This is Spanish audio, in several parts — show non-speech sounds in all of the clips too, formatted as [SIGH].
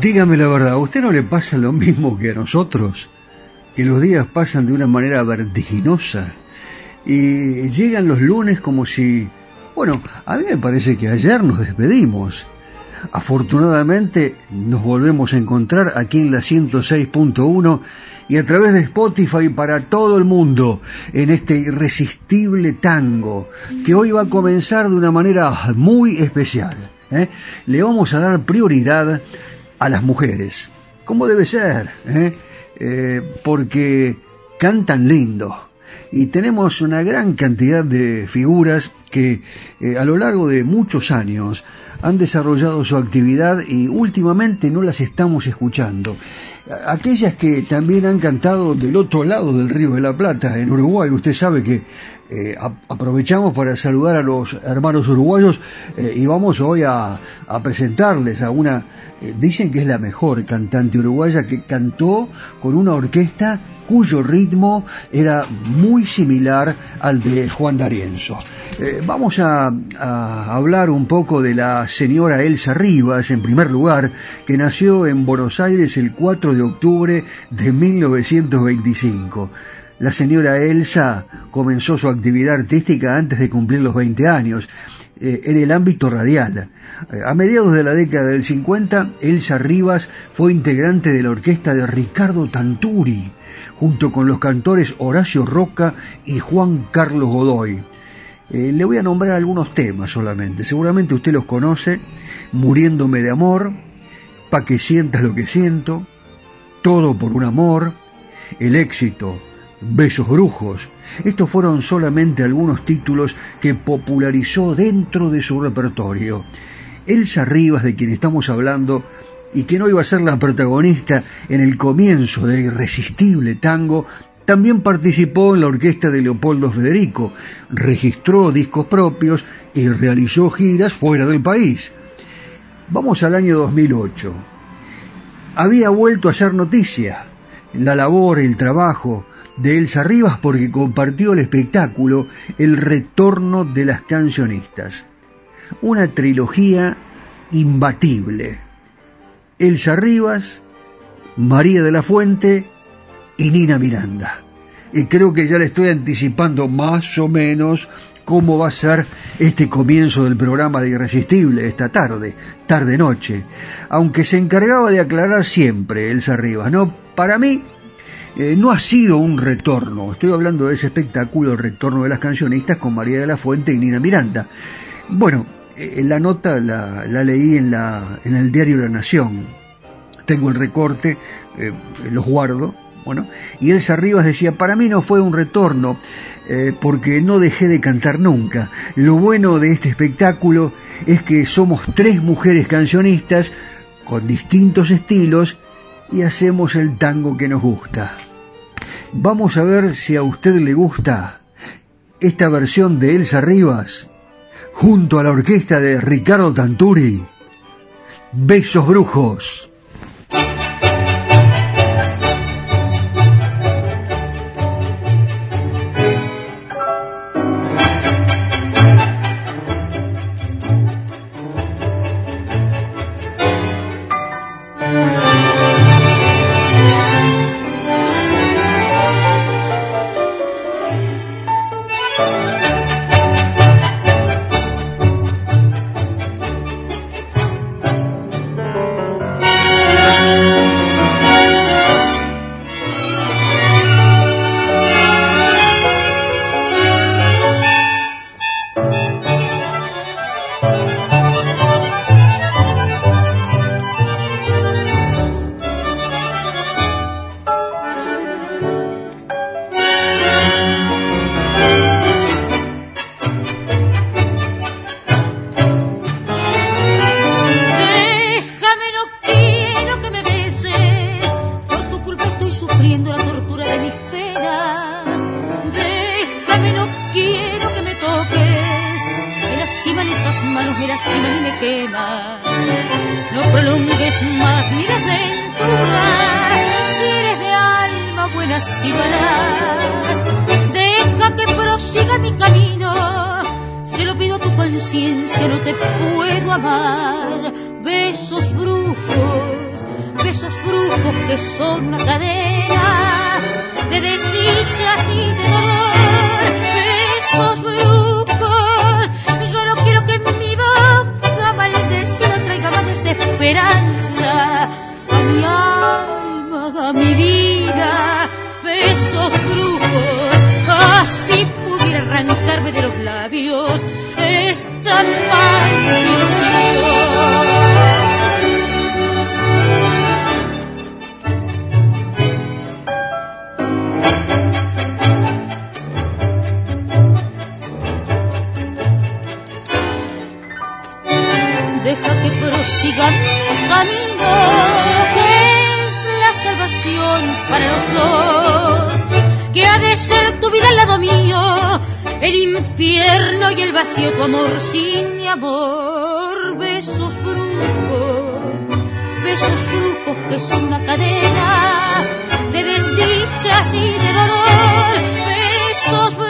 Dígame la verdad, ¿a usted no le pasa lo mismo que a nosotros? Que los días pasan de una manera vertiginosa y llegan los lunes como si... Bueno, a mí me parece que ayer nos despedimos. Afortunadamente nos volvemos a encontrar aquí en la 106.1 y a través de Spotify para todo el mundo en este irresistible tango que hoy va a comenzar de una manera muy especial. ¿eh? Le vamos a dar prioridad a las mujeres, como debe ser, ¿eh? Eh, porque cantan lindo. Y tenemos una gran cantidad de figuras que eh, a lo largo de muchos años han desarrollado su actividad y últimamente no las estamos escuchando. Aquellas que también han cantado del otro lado del Río de la Plata, en Uruguay, usted sabe que eh, aprovechamos para saludar a los hermanos uruguayos eh, y vamos hoy a, presentarles a una, eh, dicen que es la mejor cantante uruguaya que cantó con una orquesta cuyo ritmo era muy similar al de Juan D'Arienzo. vamos a, a hablar un poco de la señora Elsa Rivas, en primer lugar, que nació en Buenos Aires el 4 de octubre de 1925. La señora Elsa comenzó su actividad artística antes de cumplir los 20 años eh, en el ámbito radial. Eh, a mediados de la década del 50, Elsa Rivas fue integrante de la orquesta de Ricardo Tanturi, junto con los cantores Horacio Roca y Juan Carlos Godoy. Eh, le voy a nombrar algunos temas solamente, seguramente usted los conoce, Muriéndome de amor, Pa' que sientas lo que siento, Todo por un amor, El éxito, Besos Brujos. Estos fueron solamente algunos títulos que popularizó dentro de su repertorio. Elsa Rivas, de quien estamos hablando, y quien hoy va a ser la protagonista en el comienzo de Irresistible Tango, también participó en la orquesta de Leopoldo Federico, registró discos propios y realizó giras fuera del país. Vamos al año 2008. Había vuelto a ser noticia. La labor, el trabajo, de Elsa Rivas porque compartió el espectáculo El retorno de las cancionistas. Una trilogía imbatible. Elsa Rivas, María de la Fuente y Nina Miranda. Y creo que ya le estoy anticipando más o menos cómo va a ser este comienzo del programa de Irresistible esta tarde, tarde-noche. Aunque se encargaba de aclarar siempre Elsa Rivas, ¿no? Para mí, eh, no ha sido un retorno. Estoy hablando de ese espectáculo, el retorno de las cancionistas con María de la Fuente y Nina Miranda. Bueno, eh, la nota la, leí en, la, en el diario La Nación. Tengo el recorte, eh, los guardo. Bueno, y Elsa Rivas decía, para mí no fue un retorno, porque no dejé de cantar nunca. Lo bueno de este espectáculo es que somos tres mujeres cancionistas con distintos estilos y hacemos el tango que nos gusta. Vamos a ver si a usted le gusta esta versión de Elsa Rivas junto a la orquesta de Ricardo Tanturi. Besos brujos. que son una cadena de desdichas y de dolor. Besos brujos, yo no quiero que mi boca maldecida traiga más desesperanza a mi alma, a mi vida. Besos brujos, así pudiera arrancarme de los labios esta maldición. para los dos. Que ha de ser tu vida al lado mío, el infierno y el vacío, tu amor sin mi amor. Besos brujos, besos brujos que es una cadena de desdichas y de dolor. Besos brujos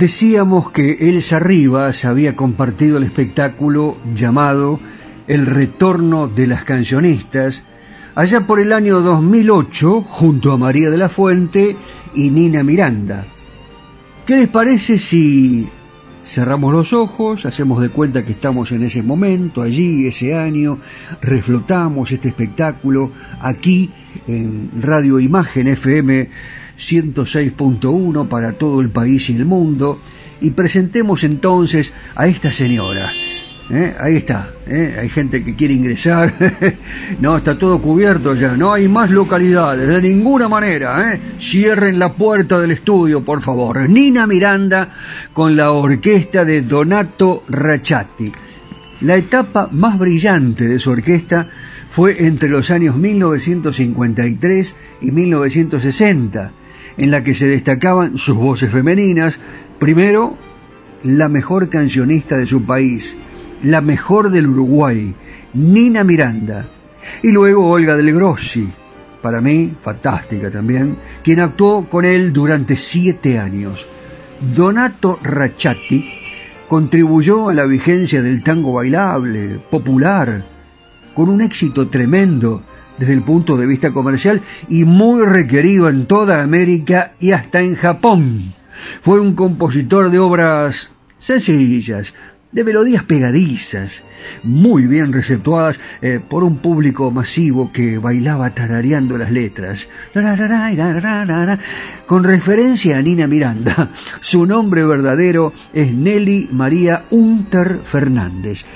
Decíamos que Elsa Rivas había compartido el espectáculo llamado El Retorno de las Cancionistas allá por el año 2008 junto a María de la Fuente y Nina Miranda. ¿Qué les parece si cerramos los ojos, hacemos de cuenta que estamos en ese momento, allí, ese año, reflotamos este espectáculo aquí en Radio Imagen FM 106.1 para todo el país y el mundo y presentemos entonces a esta señora ¿Eh? Ahí está, ¿eh? hay gente que quiere ingresar, [LAUGHS] no, está todo cubierto ya, no hay más localidades, de ninguna manera, ¿eh? cierren la puerta del estudio, por favor. Nina Miranda con la orquesta de Donato Rachati. La etapa más brillante de su orquesta fue entre los años 1953 y 1960, en la que se destacaban sus voces femeninas, primero, la mejor cancionista de su país, la mejor del Uruguay, Nina Miranda, y luego Olga del Grossi, para mí fantástica también, quien actuó con él durante siete años. Donato Rachati contribuyó a la vigencia del tango bailable, popular, con un éxito tremendo desde el punto de vista comercial y muy requerido en toda América y hasta en Japón. Fue un compositor de obras sencillas, de melodías pegadizas, muy bien receptuadas eh, por un público masivo que bailaba tarareando las letras. Con referencia a Nina Miranda, [LAUGHS] su nombre verdadero es Nelly María Unter Fernández.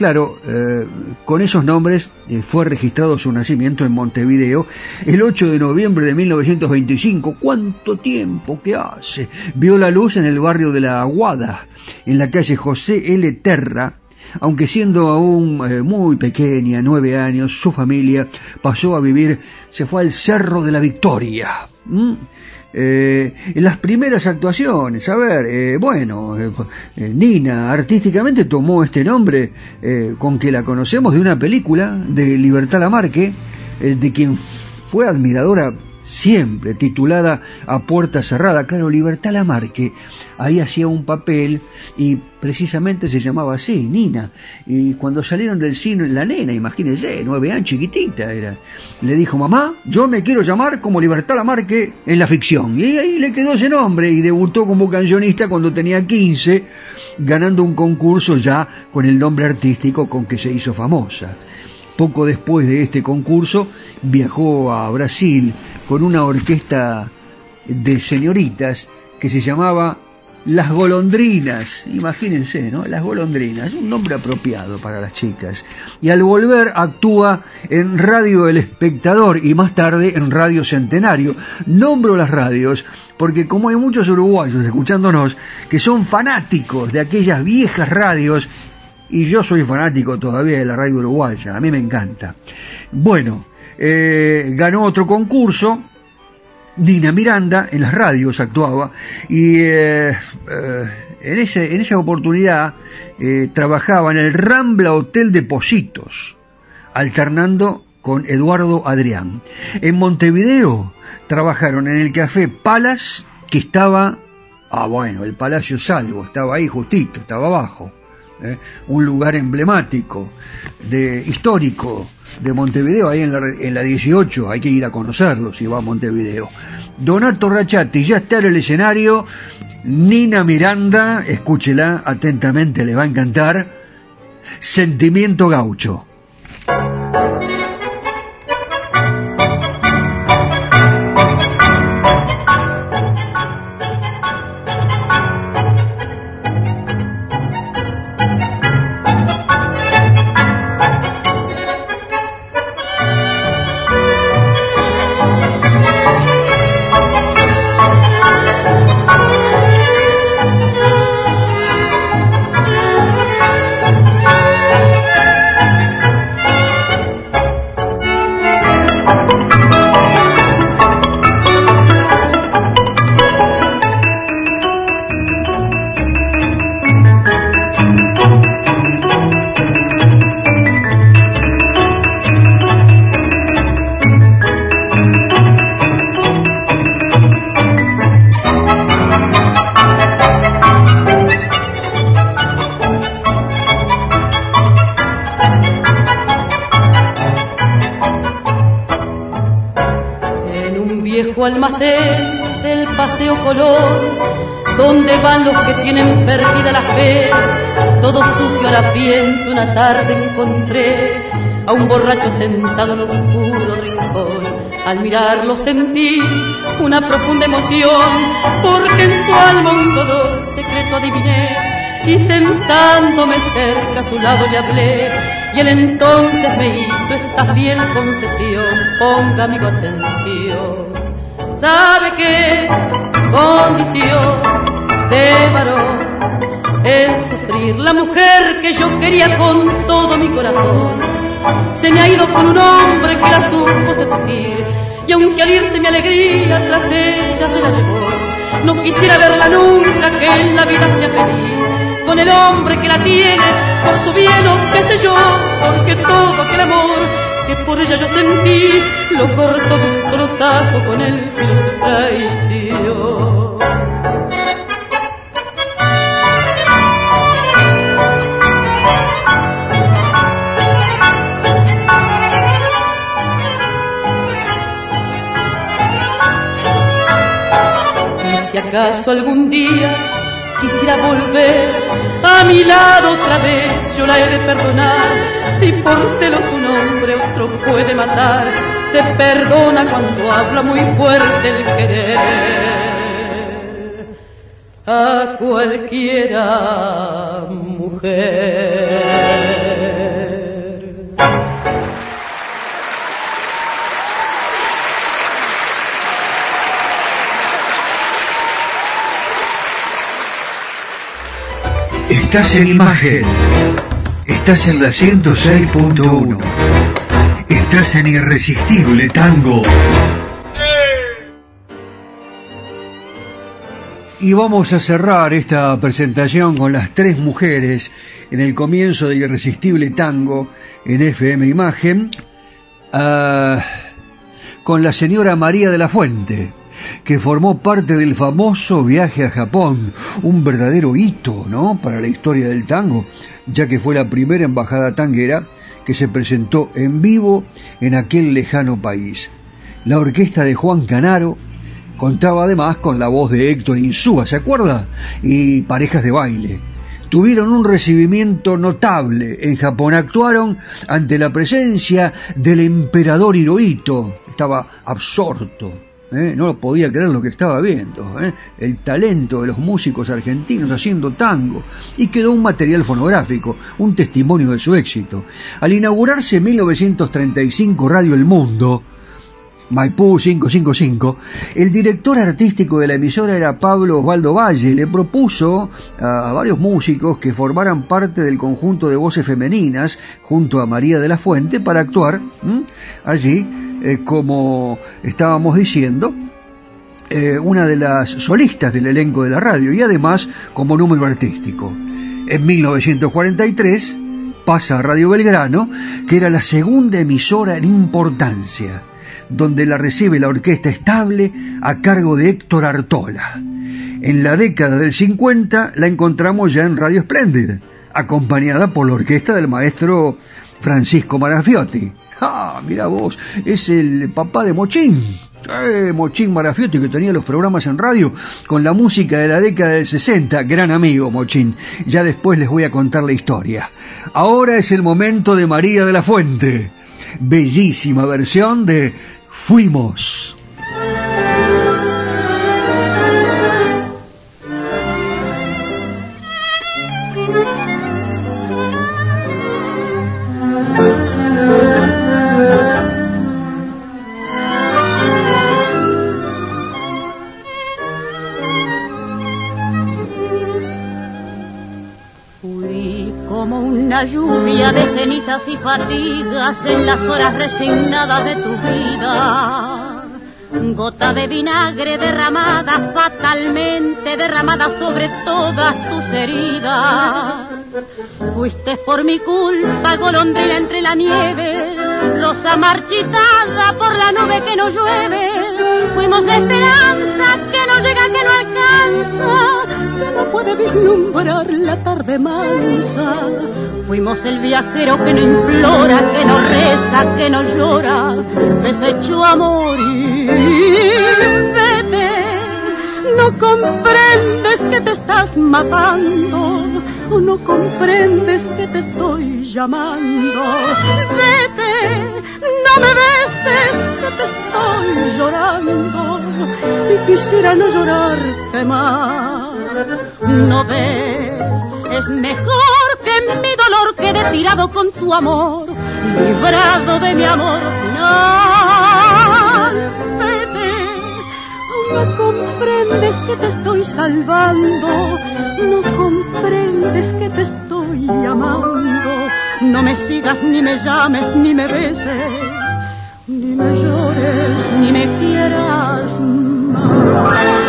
Claro, eh, con esos nombres eh, fue registrado su nacimiento en Montevideo el 8 de noviembre de 1925. ¿Cuánto tiempo que hace? Vio la luz en el barrio de La Aguada, en la calle José L. Terra, aunque siendo aún eh, muy pequeña, nueve años, su familia pasó a vivir, se fue al Cerro de la Victoria. Eh, las primeras actuaciones, a ver, eh, bueno, Nina artísticamente tomó este nombre con que la conocemos de una película de Libertad Lamarque, de quien fue admiradora siempre titulada A Puerta Cerrada. Claro, Libertad Lamarque ahí hacía un papel y precisamente se llamaba así, Nina. Y cuando salieron del cine, la nena, imagínense, nueve años, chiquitita era, le dijo, mamá, yo me quiero llamar como Libertad Lamarque en la ficción. Y ahí le quedó ese nombre y debutó como cancionista cuando tenía 15, ganando un concurso ya con el nombre artístico con que se hizo famosa. Poco después de este concurso viajó a Brasil con una orquesta de señoritas que se llamaba Las Golondrinas. Imagínense, ¿no? Las Golondrinas, un nombre apropiado para las chicas. Y al volver actúa en Radio El Espectador y más tarde en Radio Centenario. Nombro las radios porque como hay muchos uruguayos escuchándonos que son fanáticos de aquellas viejas radios y yo soy fanático todavía de la radio uruguaya, a mí me encanta. Bueno, eh, ganó otro concurso, Nina Miranda, en las radios actuaba, y eh, eh, en, ese, en esa oportunidad trabajaba en el Rambla Hotel de Positos, alternando con Eduardo Adrián. En Montevideo trabajaron en el Café Palas, que estaba, ah bueno, el Palacio Salvo, estaba ahí justito, estaba abajo. un lugar emblemático, de histórico, de Montevideo, ahí en la, en la 18, hay que ir a conocerlo si va a Montevideo. Donato Rachati ya está en el escenario, Nina Miranda, escúchela atentamente, le va a encantar, Sentimiento Gaucho. Tienen perdida la fe. Todo sucio a la piel una tarde encontré a un borracho sentado en oscuro rincón. Al mirarlo sentí una profunda emoción, porque en su alma un dolor secreto adiviné. Y sentándome cerca a su lado le hablé, y él entonces me hizo esta fiel confesión. Ponga amigo atención, sabe que es condición de varón el sufrir. La mujer que yo quería con todo mi corazón se me ha ido con un hombre que la supo seducir. Y aunque al irse mi alegría tras ella se la llevó, no quisiera verla nunca que en la vida sea feliz con el hombre que la tiene por su bien o qué sé yo, porque todo aquel amor que por ella yo sentí, lo corto de un solo tajo con el que se traición. Y si acaso algún día quisiera volver a mi lado otra vez, yo la he de perdonar. Si por celos un hombre otro puede matar, se perdona cuando habla muy fuerte el querer. A cualquiera mujer. Estás en imagen. Estás en la 106.1. Estás en Irresistible Tango. Y vamos a cerrar esta presentación con las tres mujeres en el comienzo de Irresistible Tango en FM Imagen, uh, con la señora María de la Fuente que formó parte del famoso viaje a Japón, un verdadero hito, ¿no?, para la historia del tango, ya que fue la primera embajada tanguera que se presentó en vivo en aquel lejano país. La orquesta de Juan Canaro contaba además con la voz de Héctor Insúa, ¿se acuerda? Y parejas de baile. Tuvieron un recibimiento notable en Japón. Actuaron ante la presencia del emperador Hirohito. Estaba absorto ¿eh? no podía creer lo que estaba viendo, ¿eh? el talento de los músicos argentinos haciendo tango, y quedó un material fonográfico, un testimonio de su éxito. Al inaugurarse en 1935 Radio El Mundo, Maipú 555, el director artístico de la emisora era Pablo Osvaldo Valle. Le propuso a varios músicos que formaran parte del conjunto de voces femeninas junto a María de la Fuente para actuar allí eh, como estábamos diciendo, eh, una de las solistas del elenco de la radio y además como número artístico. En 1943 pasa a Radio Belgrano, que era la segunda emisora en importancia, donde la recibe la orquesta estable a cargo de Héctor Artola. En la década del 50 la encontramos ya en Radio Splendid, acompañada por la orquesta del maestro Francisco Marafiotti. Ah, mira vos, es el papá de Mochín. Mochín Marafiotti que tenía los programas en radio con la música de la década del 60. Gran amigo Mochín. Ya después les voy a contar la historia. Ahora es el momento de María de la Fuente. Bellísima versión de Fuimos. Lluvia de cenizas y fatigas en las horas resignadas de tu vida. Gota de vinagre derramada, fatalmente derramada sobre todas tus heridas. Fuiste por mi culpa, golondrina entre la nieve, rosa marchitada por la nube que no llueve. Fuimos la esperanza que no llega, que no alcanza, que no puede vislumbrar la tarde mansa Fuimos el viajero que no implora, que no reza, que no llora, deshecho a morir. Vete, no comprendes que te estás matando, o no comprendes que te estoy llamando. Vete, no me beses, que te estoy llorando, y quisiera no llorarte más. No ves, es mejor que mi dolor quede tirado con tu amor, librado de mi amor final. Vete, no comprendes que te estoy salvando, no comprendes que te estoy llamando. No me sigas, ni me llames, ni me beses, ni me llores, ni me quieras más.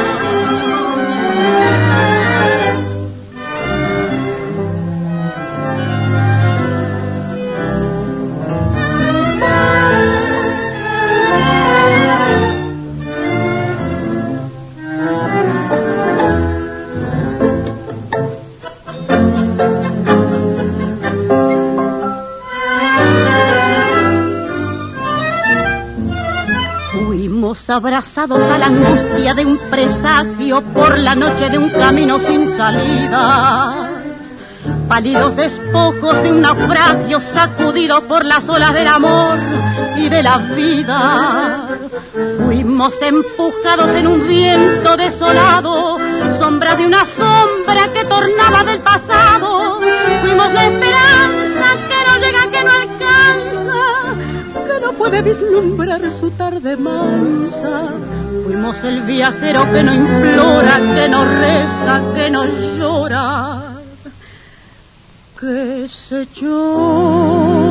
Abrazados a la angustia de un presagio por la noche de un camino sin salida pálidos despojos de un naufragio sacudido por las olas del amor y de la vida. Fuimos empujados en un viento desolado, sombra de una sombra que tornaba del pasado. Fuimos la esperanza que no llega, que no alcanza puede vislumbrar su tarde mansa. Fuimos el viajero que no implora, que no reza, que no llora, que se echó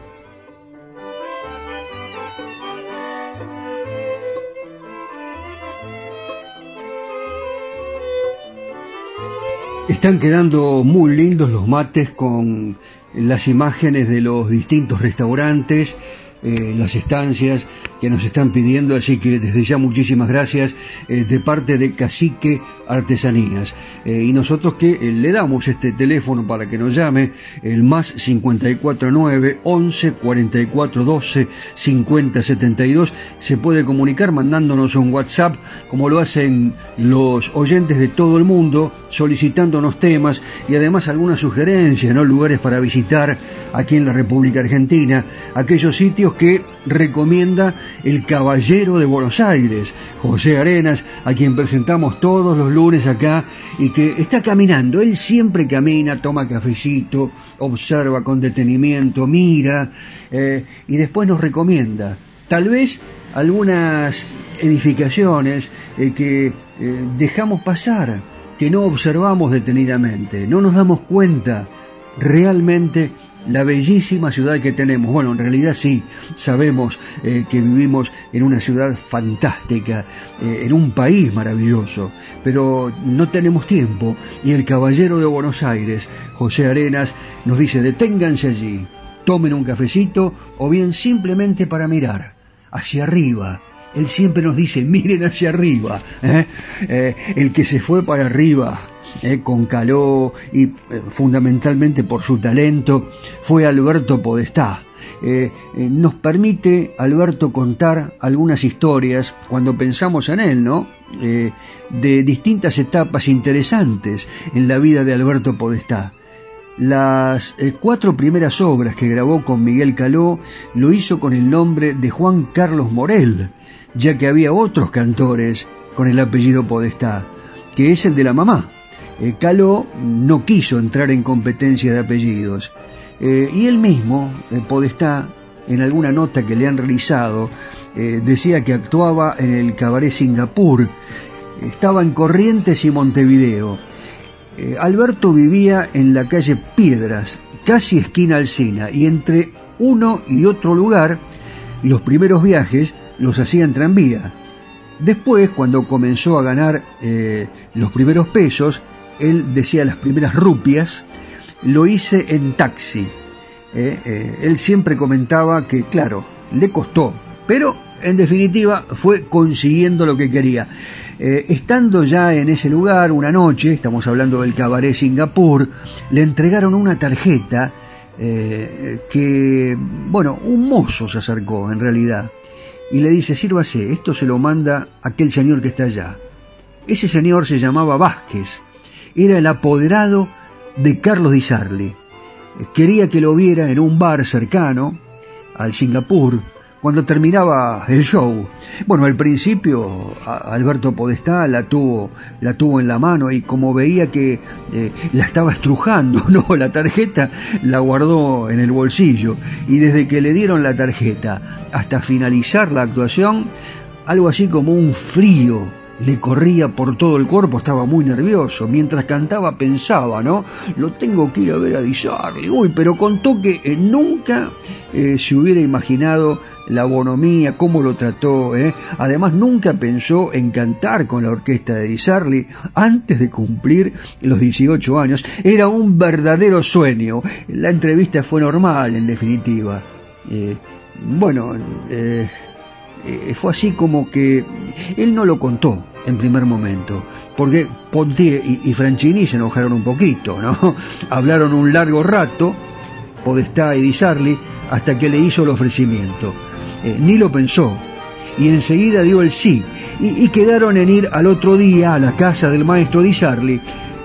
Están quedando muy lindos los mates con las imágenes de los distintos restaurantes eh, las estancias que nos están pidiendo, así que desde ya muchísimas gracias eh, de parte de Cacique Artesanías. Eh, y nosotros que le damos este teléfono para que nos llame, el más 549 11 44 12 50 72, se puede comunicar mandándonos un WhatsApp, como lo hacen los oyentes de todo el mundo, solicitándonos temas y además algunas sugerencias, ¿no? lugares para visitar aquí en la República Argentina, aquellos sitios que recomienda el Caballero de Buenos Aires, José Arenas, a quien presentamos todos los lunes acá y que está caminando. Él siempre camina, toma cafecito, observa con detenimiento, mira eh, y después nos recomienda. Tal vez algunas edificaciones eh, que eh, dejamos pasar, que no observamos detenidamente, no nos damos cuenta realmente la bellísima ciudad que tenemos. Bueno, en realidad sí, sabemos eh, que vivimos en una ciudad fantástica, eh, en un país maravilloso, pero no tenemos tiempo y el caballero de Buenos Aires, José Arenas, nos dice deténganse allí, tomen un cafecito o bien simplemente para mirar hacia arriba. Él siempre nos dice, miren hacia arriba. ¿eh? el que se fue para arriba eh, con Caló y eh, fundamentalmente por su talento, fue Alberto Podestá. Eh, nos permite Alberto contar algunas historias cuando pensamos en él, ¿no? de distintas etapas interesantes en la vida de Alberto Podestá. Las cuatro primeras obras que grabó con Miguel Caló lo hizo con el nombre de Juan Carlos Morel, ya que había otros cantores con el apellido Podestá, que es el de la mamá, eh, Caló no quiso entrar en competencia de apellidos eh, y él mismo, eh, Podestá, en alguna nota que le han realizado, decía que actuaba en el cabaret Singapur, estaba en Corrientes y Montevideo. Alberto vivía en la calle Piedras, casi esquina Alcina, y entre uno y otro lugar, los primeros viajes los hacía en tranvía. Después, cuando comenzó a ganar los primeros pesos, él decía las primeras rupias, lo hice en taxi. Eh, eh, él siempre comentaba que, claro, le costó, pero en definitiva fue consiguiendo lo que quería. Eh, estando ya en ese lugar una noche, estamos hablando del cabaret Singapur, le entregaron una tarjeta que, bueno, un mozo se acercó en realidad y le dice, sírvase, esto se lo manda aquel señor que está allá. Ese señor se llamaba Vázquez era el apoderado de Carlos Di Sarli. Quería que lo viera en un bar cercano al Singapur cuando terminaba el show. Bueno, al principio Alberto Podestá la tuvo, la tuvo en la mano y como veía que eh, la estaba estrujando, [LAUGHS] no, la tarjeta la guardó en el bolsillo y desde que le dieron la tarjeta hasta finalizar la actuación, algo así como un frío le corría por todo el cuerpo, estaba muy nervioso. Mientras cantaba pensaba, ¿no? Lo tengo que ir a ver a Disarly. Uy, pero contó que eh, nunca eh, se hubiera imaginado la bonomía, cómo lo trató. ¿eh? Además, nunca pensó en cantar con la orquesta de Disarly antes de cumplir los 18 años. Era un verdadero sueño. La entrevista fue normal, en definitiva. Bueno, eh, fue así como que él no lo contó en primer momento, porque Pontier y, y Franchini se enojaron un poquito, ¿no? [LAUGHS] Hablaron un largo rato, Podestá y Di Sarli, hasta que le hizo el ofrecimiento. Eh, ni lo pensó, y enseguida dio el sí, y, quedaron en ir al otro día a la casa del maestro Di Sarli,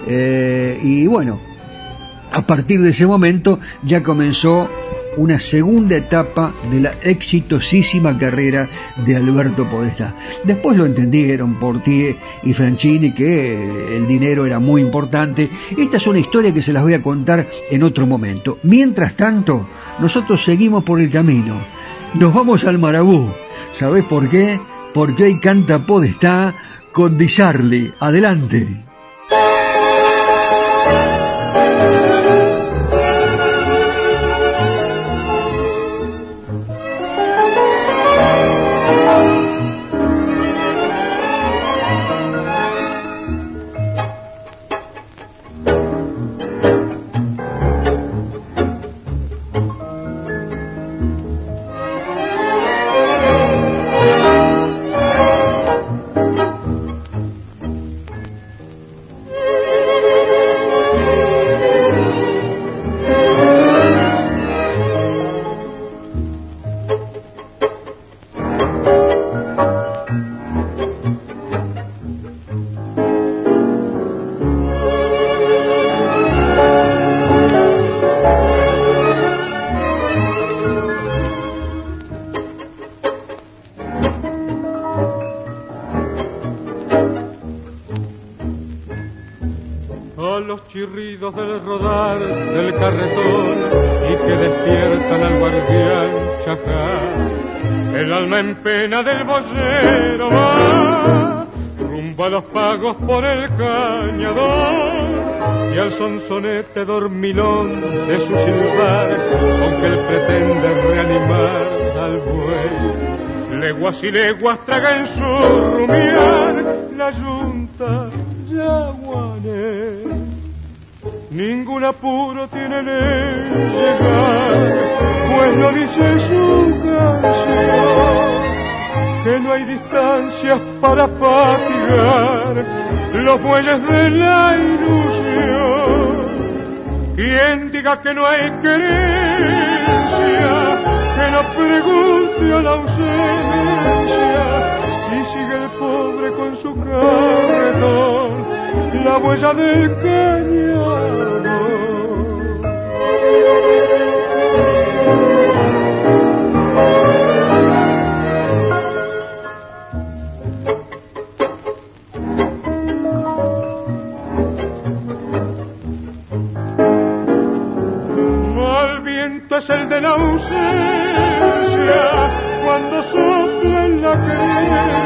eh, y bueno, a partir de ese momento ya comenzó una segunda etapa de la exitosísima carrera de Alberto Podestá. Después lo entendieron Portier y Franchini que el dinero era muy importante. Esta es una historia que se las voy a contar en otro momento. Mientras tanto, nosotros seguimos por el camino. Nos vamos al Marabú. ¿Sabés por qué? Porque hoy canta Podestá con Di Adelante. Del boyero va rumbo a los pagos por el cañador y al sonsonete dormilón de su silbar con que él pretende reanimar al buey. Leguas y leguas traga en su rumiar la yunta yaguané. Ningún apuro tiene en llegar, pues lo dice su canción que no hay distancias para fatigar los bueyes de la ilusión. Quien diga que no hay querencia, que no pregunte a la ausencia y sigue el pobre con su carretón, la huella del cañón. es el de la ausencia cuando sopla en la querencia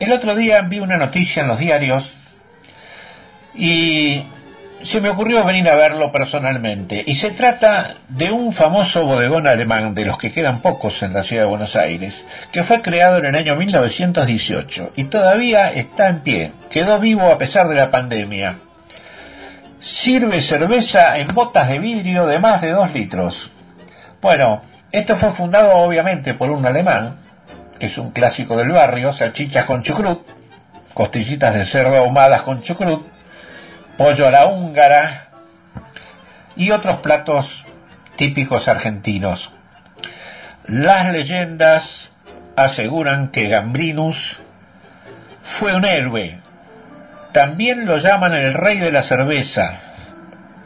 El otro día vi una noticia en los diarios y se me ocurrió venir a verlo personalmente. Y se trata de un famoso bodegón alemán, de los que quedan pocos en la ciudad de Buenos Aires, que fue creado en el año 1918 y todavía está en pie. Quedó vivo a pesar de la pandemia. Sirve cerveza en botas de vidrio de más de dos litros. Bueno, esto fue fundado obviamente por un alemán, es un clásico del barrio, salchichas con chucrut, costillitas de cerdo ahumadas con chucrut, pollo a la húngara y otros platos típicos argentinos. Las leyendas aseguran que Gambrinus fue un héroe. También lo llaman el rey de la cerveza.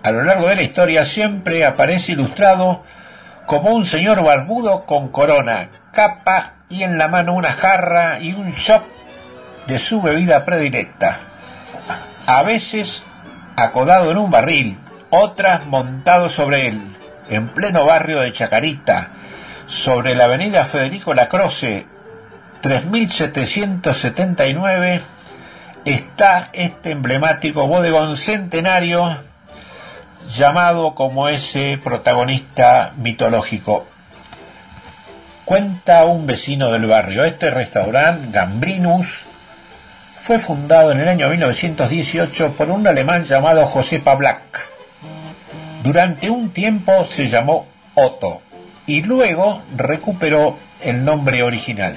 A lo largo de la historia siempre aparece ilustrado como un señor barbudo con corona, capa y en la mano una jarra y un shop de su bebida predilecta. A veces acodado en un barril, otras montado sobre él, en pleno barrio de Chacarita, sobre la avenida Federico Lacroce, 3779, está este emblemático bodegón centenario llamado como ese protagonista mitológico. Cuenta un vecino del barrio, este restaurante, Gambrinus, fue fundado en el año 1918 por un alemán llamado José Pavlak. Durante un tiempo se llamó Otto y luego recuperó el nombre original.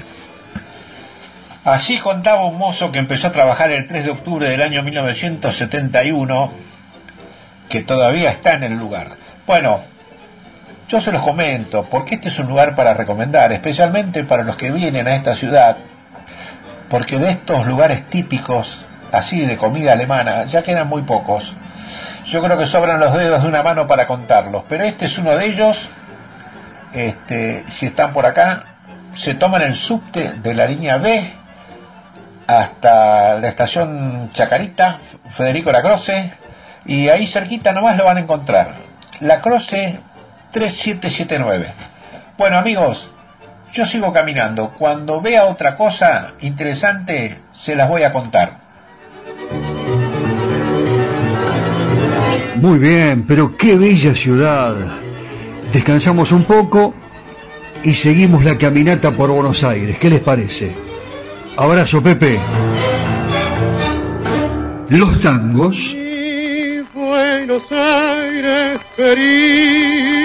Así contaba un mozo que empezó a trabajar el 3 de octubre del año 1971, que todavía está en el lugar. Bueno, yo se los comento, porque este es un lugar para recomendar, especialmente para los que vienen a esta ciudad, porque de estos lugares típicos, así de comida alemana, ya quedan muy pocos. Yo creo que sobran los dedos de una mano para contarlos, pero este es uno de ellos. Este, si están por acá, se toman el subte de la línea B hasta la estación Chacarita, Federico Lacroce, y ahí cerquita nomás lo van a encontrar. La Croce 3779. Bueno amigos, yo sigo caminando. Cuando vea otra cosa interesante, se las voy a contar. Muy bien, pero qué bella ciudad. Descansamos un poco y seguimos la caminata por Buenos Aires. ¿Qué les parece? Abrazo, Pepe. Los tangos. Buenos Aires querido.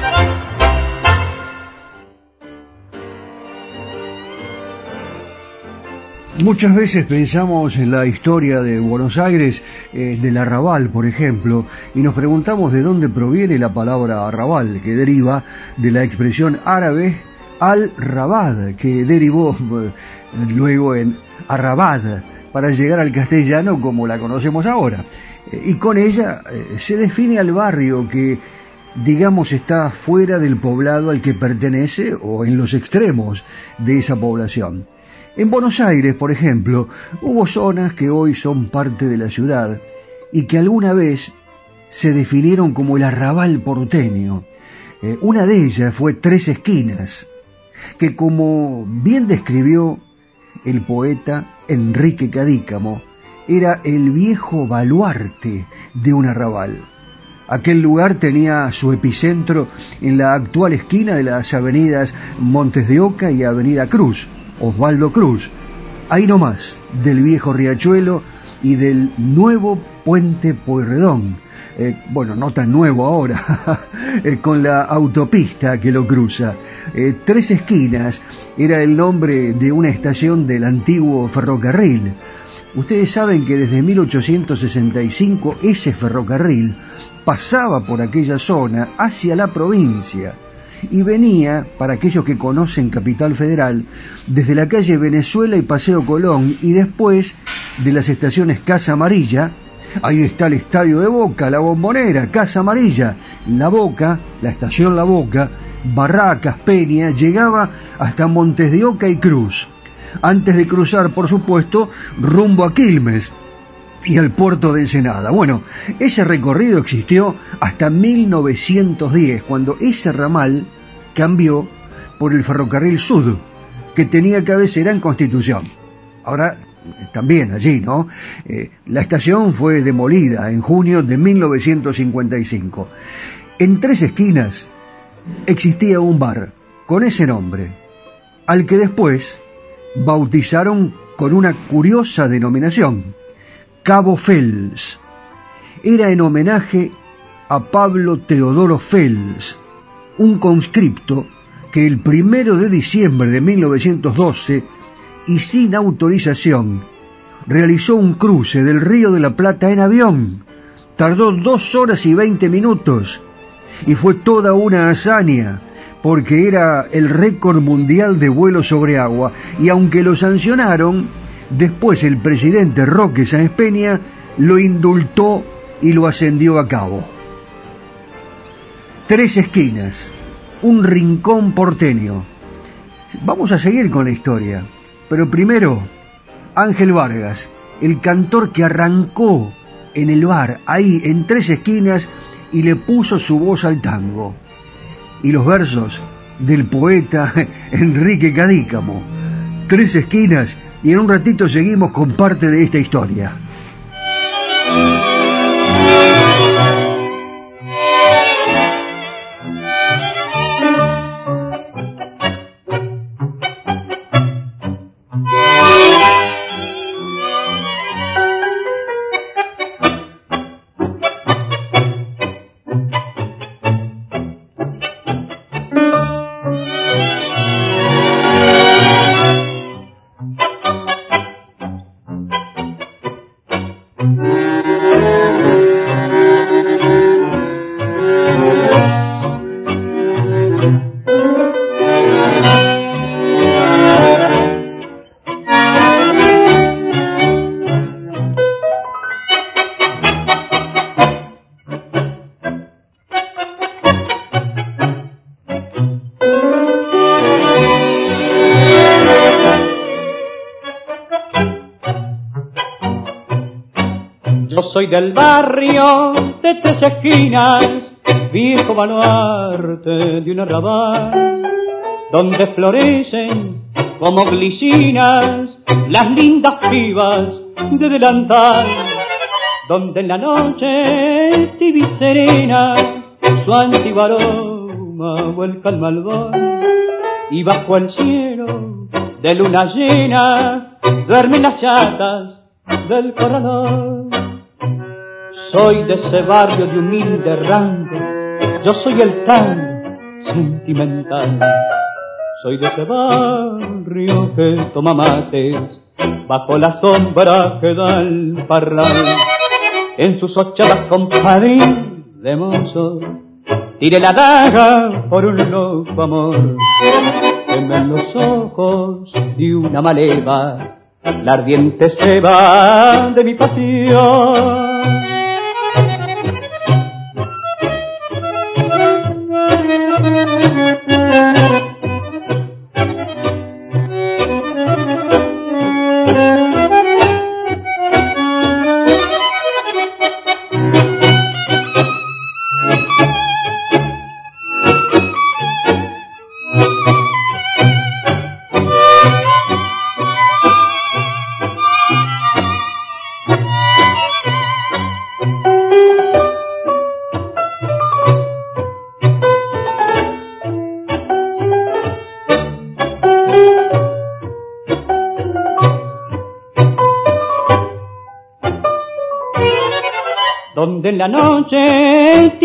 Muchas veces pensamos en la historia de Buenos Aires, eh, del arrabal, por ejemplo, y nos preguntamos de dónde proviene la palabra arrabal, que deriva de la expresión árabe al-rabad, que derivó eh, luego en arrabad, para llegar al castellano como la conocemos ahora. Eh, y con ella se define al barrio que, digamos, está fuera del poblado al que pertenece o en los extremos de esa población. En Buenos Aires, por ejemplo, hubo zonas que hoy son parte de la ciudad y que alguna vez se definieron como el arrabal porteño. Eh, una de ellas fue Tres Esquinas, que como bien describió el poeta Enrique Cadícamo, era el viejo baluarte de un arrabal. Aquel lugar tenía su epicentro en la actual esquina de las avenidas Montes de Oca y Avenida Cruz, Osvaldo Cruz, ahí nomás, del viejo riachuelo y del nuevo puente Pueyrredón. Eh, bueno, no tan nuevo ahora, [LAUGHS] eh, con la autopista que lo cruza. Eh, Tres Esquinas era el nombre de una estación del antiguo ferrocarril. Ustedes saben que desde 1865 ese ferrocarril pasaba por aquella zona hacia la provincia y venía, para aquellos que conocen Capital Federal, desde la calle Venezuela y Paseo Colón y después de las estaciones Casa Amarilla, ahí está el estadio de Boca, la bombonera, Casa Amarilla, La Boca, la estación La Boca, Barracas, Peña, llegaba hasta Montes de Oca y Cruz, antes de cruzar, por supuesto, rumbo a Quilmes, y al puerto de Ensenada. Bueno, ese recorrido existió hasta 1910, cuando ese ramal cambió por el ferrocarril Sud, que tenía cabecera en Constitución. Ahora, también allí, ¿no? Eh, la estación fue demolida en junio de 1955. En tres esquinas existía un bar con ese nombre, al que después bautizaron con una curiosa denominación, Cabo Fels. Era en homenaje a Pablo Teodoro Fels, un conscripto que el primero de diciembre de 1912 y sin autorización realizó un cruce del Río de la Plata en avión. Tardó dos horas y veinte minutos y fue toda una hazaña porque era el récord mundial de vuelo sobre agua y aunque lo sancionaron, Después el presidente Roque Sáenz Peña lo indultó y lo ascendió a cabo. Tres esquinas, un rincón porteño. Vamos a seguir con la historia, pero primero, Ángel Vargas, el cantor que arrancó en el bar, ahí en tres esquinas, y le puso su voz al tango. Y los versos del poeta [LAUGHS] Enrique Cadícamo. Tres esquinas y en un ratito seguimos con parte de esta historia. Soy del barrio de tres esquinas, viejo baluarte de un arrabal, donde florecen como glicinas las lindas pibas de delantal, donde en la noche tibia serena su antiguo aroma vuelca al malvón, y bajo el cielo de luna llena duermen las chatas del corralón. Soy de ese barrio de humilde rango, yo soy el tan sentimental. Soy de ese barrio que toma mates bajo la sombra que da el parral. En sus ochavas compadrín de mozo, tire la daga por un loco amor. en los ojos y una maleva, la ardiente va de mi pasión.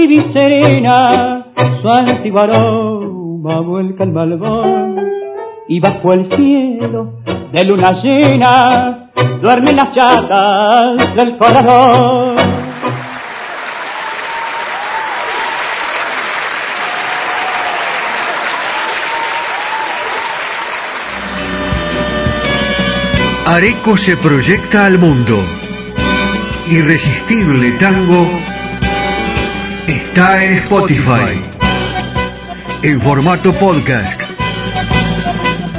Tibia serena, su antiguo aroma vuelca el malvón, y bajo el cielo de luna llena duermen las chatas del corazón. Areco se proyecta al mundo Irresistible Tango está en Spotify en formato podcast.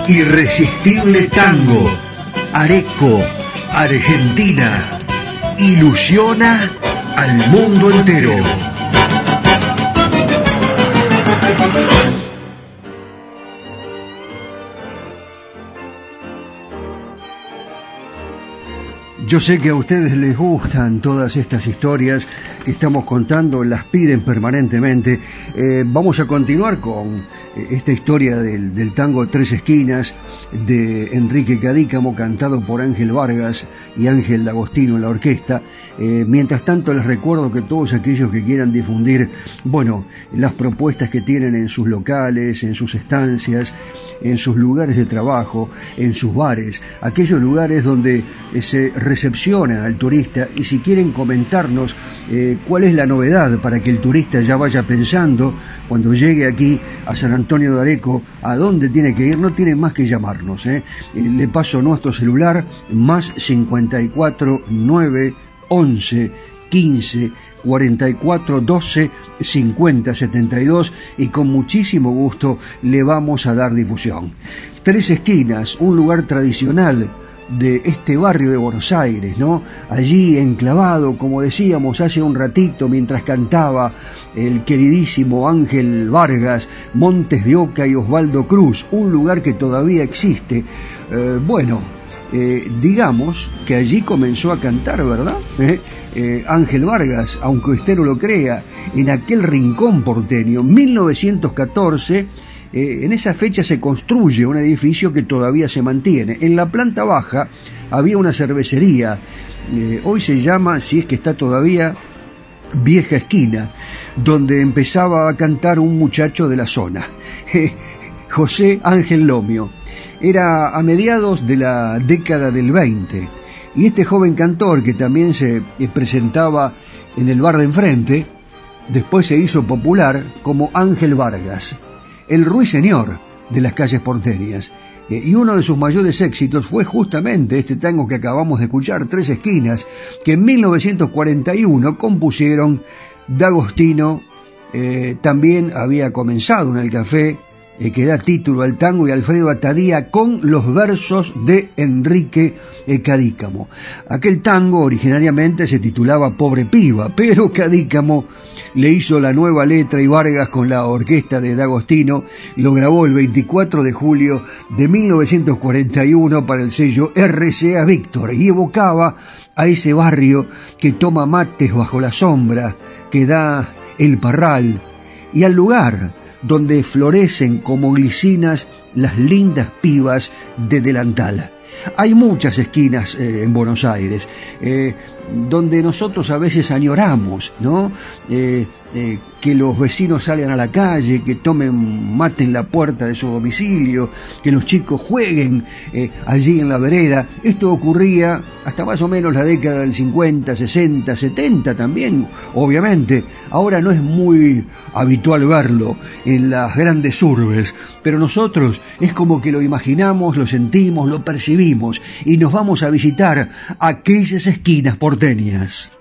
Irresistible Tango, Areco, Argentina, ilusiona al mundo entero. Yo sé que a ustedes les gustan todas estas historias que estamos contando, las piden permanentemente. Eh, vamos a continuar con eh, esta historia del, tango Tres Esquinas de Enrique Cadícamo, cantado por Ángel Vargas y Ángel D'Agostino en la orquesta. Eh, mientras tanto, les recuerdo que todos aquellos que quieran difundir, bueno, las propuestas que tienen en sus locales, en sus estancias, en sus lugares de trabajo, en sus bares, aquellos lugares donde se al turista y si quieren comentarnos eh, cuál es la novedad para que el turista ya vaya pensando cuando llegue aquí a San Antonio de Areco a dónde tiene que ir, no tiene más que llamarnos. ¿eh? Eh, le paso nuestro celular más 54 9 11 15 44 12 50 72 y con muchísimo gusto le vamos a dar difusión. Tres esquinas, un lugar tradicional de este barrio de Buenos Aires, ¿no? Allí enclavado, como decíamos hace un ratito mientras cantaba el queridísimo Ángel Vargas, Montes de Oca y Osvaldo Cruz, un lugar que todavía existe. Eh, bueno, eh, digamos que allí comenzó a cantar, ¿verdad? ¿Eh? Ángel Vargas, aunque usted no lo crea, en aquel rincón porteño, 1914, eh, en esa fecha se construye un edificio que todavía se mantiene. En la planta baja había una cervecería, eh, hoy se llama, si es que está todavía, Vieja Esquina, donde empezaba a cantar un muchacho de la zona, [LAUGHS] José Ángel Lomio. Era a mediados de la década del 20 y este joven cantor que también se eh, presentaba en el bar de enfrente, después se hizo popular como Ángel Vargas el ruiseñor de las calles porteñas. Eh, y uno de sus mayores éxitos fue justamente este tango que acabamos de escuchar, Tres Esquinas, que en 1941 compusieron D'Agostino, eh, también había comenzado en el café eh, que da título al tango y Alfredo Atadía con los versos de Enrique Cadícamo. Aquel tango originariamente se titulaba Pobre Piba, pero Cadícamo le hizo la nueva letra y Vargas con la orquesta de D'Agostino lo grabó el 24 de julio de 1941 para el sello RCA Víctor y evocaba a ese barrio que toma mates bajo la sombra que da el parral y al lugar donde florecen como glicinas las lindas pibas de delantal. Hay muchas esquinas eh, en Buenos Aires eh, donde nosotros a veces añoramos, ¿no? Eh, eh, que los vecinos salgan a la calle, que tomen mate en la puerta de su domicilio, que los chicos jueguen eh, allí en la vereda. Esto ocurría hasta más o menos la década del 50, 60, 70 también, obviamente. Ahora no es muy habitual verlo en las grandes urbes, pero nosotros es como que lo imaginamos, lo sentimos, lo percibimos y nos vamos a visitar aquellas esquinas porteñas.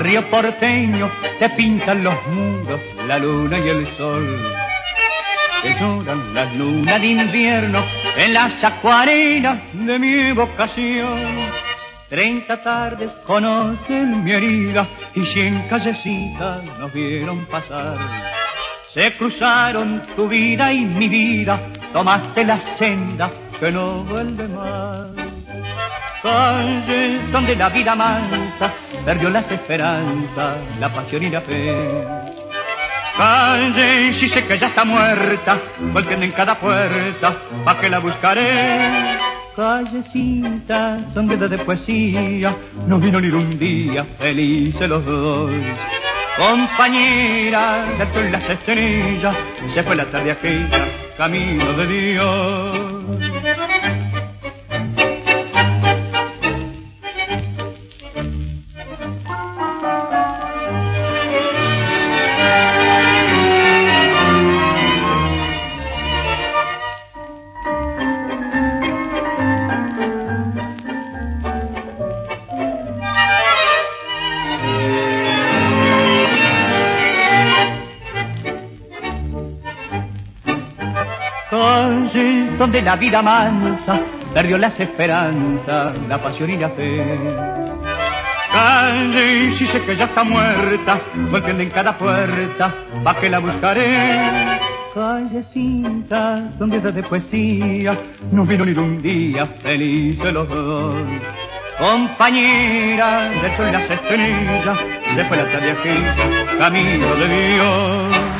Barrio porteño te pintan los muros, la luna y el sol. Te lloran las lunas de invierno en las acuarenas de mi evocación. Treinta tardes conocen mi herida y cien callecitas nos vieron pasar. Se cruzaron tu vida y mi vida, tomaste la senda que no vuelve más. Calle donde la vida mansa perdió las esperanzas, la pasión y la fe. Calle, si sé que ya está muerta, golpeando en cada puerta, pa' que la buscaré. Callecita, donde de poesía, no vino ni un día, felices los dos. Compañera, de las estrellas, se fue la tarde aquella, camino de Dios. La vida mansa perdió las esperanzas, la pasión y la fe. Calle, si sé que ya está muerta, golpeando en cada puerta, pa' que la buscaré. Callecita, donde de poesía, no vino ni un día felices los dos. Compañera del sol y las estrellas, después la aquí, camino de Dios.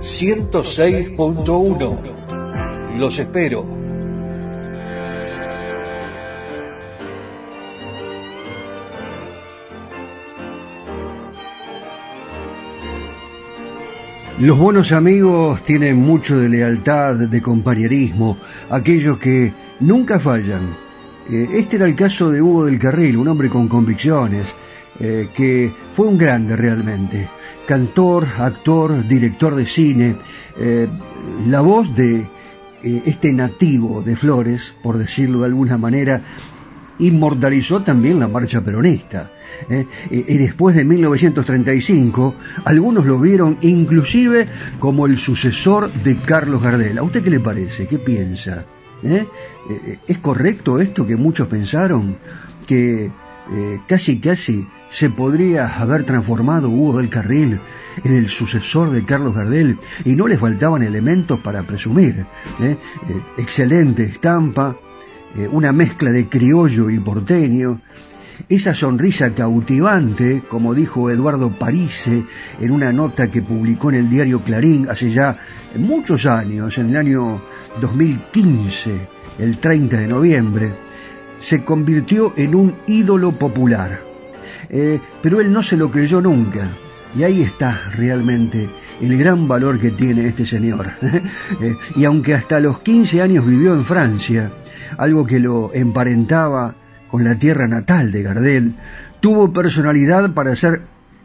106.1. Los espero. Los buenos amigos tienen mucho de lealtad, de compañerismo, aquellos que nunca fallan. Eh, Este era el caso de Hugo del Carril, un hombre con convicciones, eh, que fue un grande realmente. Cantor, actor, director de cine, eh, la voz de eh, este nativo de Flores, por decirlo de alguna manera, inmortalizó también la marcha peronista. ¿eh? Y, después de 1935, algunos lo vieron inclusive como el sucesor de Carlos Gardel. ¿A usted qué le parece? ¿Qué piensa? ¿Eh? ¿Es correcto esto que muchos pensaron? Que casi casi se podría haber transformado Hugo del Carril en el sucesor de Carlos Gardel y no le faltaban elementos para presumir. ¿eh? Eh, excelente estampa, eh, una mezcla de criollo y porteño, esa sonrisa cautivante, como dijo Eduardo Parise en una nota que publicó en el diario Clarín hace ya muchos años, en el año 2015, el 30 de noviembre, se convirtió en un ídolo popular. Eh, pero él no se lo creyó nunca. Y ahí está realmente el gran valor que tiene este señor. [LAUGHS] Eh, y aunque hasta los 15 años vivió en Francia, algo que lo emparentaba con la tierra natal de Gardel, tuvo personalidad para ser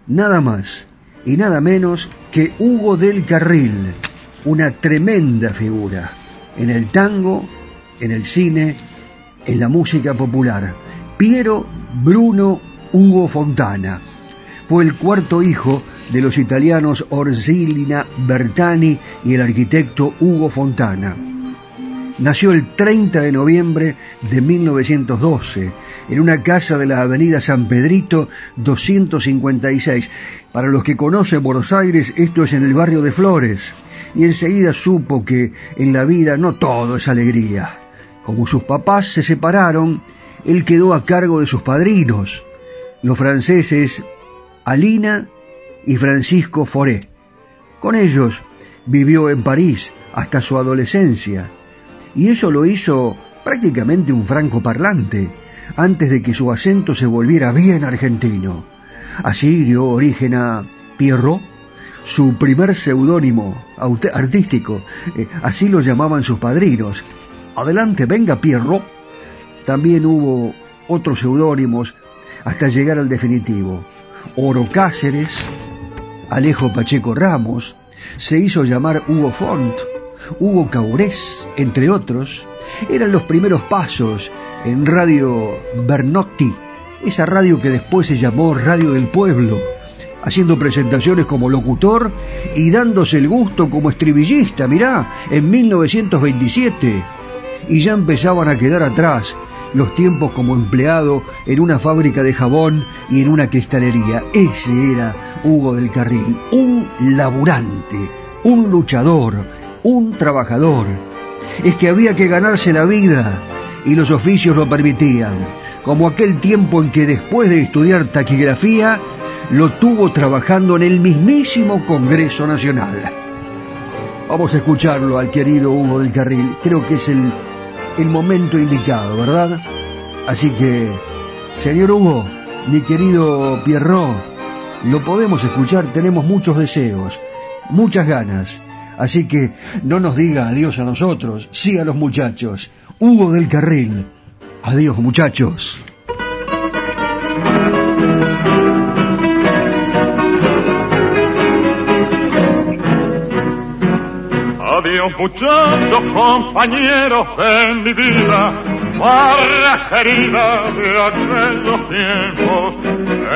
nada más y nada menos que Hugo del Carril, una tremenda figura en el tango, en el cine, en la música popular. Piero Bruno Hugo Fontana. Fue el cuarto hijo de los italianos Orsilina Bertani y el arquitecto Hugo Fontana. Nació el 30 de noviembre de 1912 en una casa de la avenida San Pedrito 256. Para los que conocen Buenos Aires, esto es en el barrio de Flores. Y enseguida supo que en la vida no todo es alegría. Como sus papás se separaron, él quedó a cargo de sus padrinos, los franceses Alina y Francisco Foré. Con ellos vivió en París hasta su adolescencia, y eso lo hizo prácticamente un franco parlante, antes de que su acento se volviera bien argentino. Así dio origen a Pierrot, su primer seudónimo artístico, eh, así lo llamaban sus padrinos. Adelante, venga Pierrot. También hubo otros seudónimos hasta llegar al definitivo. Oro Cáceres, Alejo Pacheco Ramos, se hizo llamar Hugo Font, Hugo Caurés, entre otros, eran los primeros pasos en Radio Bernotti, esa radio que después se llamó Radio del Pueblo, haciendo presentaciones como locutor y dándose el gusto como estribillista, mirá, en 1927. Y ya empezaban a quedar atrás los tiempos como empleado en una fábrica de jabón y en una cristalería. Ese era Hugo del Carril, un laburante, un luchador, un trabajador. Es que había que ganarse la vida y los oficios lo permitían, como aquel tiempo en que después de estudiar taquigrafía lo tuvo trabajando en el mismísimo Congreso Nacional. Vamos a escucharlo al querido Hugo del Carril, creo que es el el momento indicado, ¿verdad? Así que, señor Hugo, mi querido Pierrot, lo podemos escuchar, tenemos muchos deseos, muchas ganas. Así que no nos diga adiós a nosotros, sí a los muchachos. Hugo del Carril. Adiós muchachos. Adiós muchachos, compañeros de mi vida, barra querida de aquellos tiempos.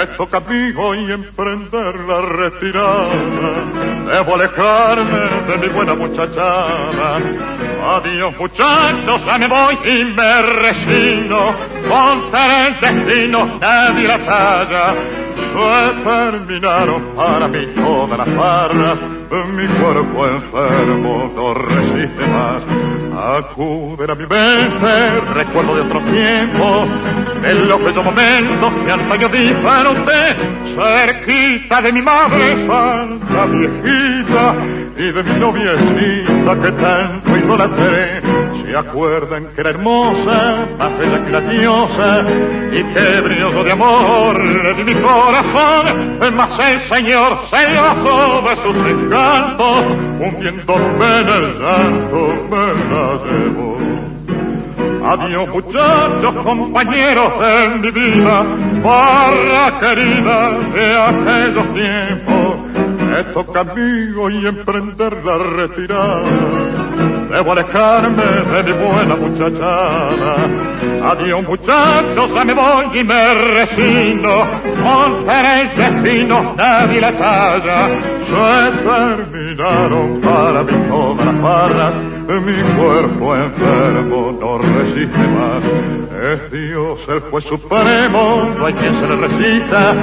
Esto camino y emprender la retirada, debo alejarme de mi buena muchachada. Adiós muchachos, ya me voy y me resigno, contra el destino nadie la talla. Se terminaron para mí todas las barras mi cuerpo enfermo no resiste más. Acuden a mi mente, recuerdo de otro tiempo, de los bellos momentos que antaño di para usted, cerquita de mi madre santa viejita y de mi noviecita que tanto idolatré. Se acuerdan que era hermosa, más bella que la diosa, y que brilloso de amor de mi corazón, más el Señor se gozó de sus encantos, hundiéndome en el llanto me la llevó. Adiós muchachos, compañeros en mi vida, barra querida de aquellos tiempos, me toca y emprender la retirada. Debo alejarme de mi buena muchachada. Adiós muchachos, ya me voy y me resigno. Con el destino nadie la talla. Se terminaron para mí todas las barras mi cuerpo enfermo no resiste más. Es Dios el juez supremo, no hay quien se le resista.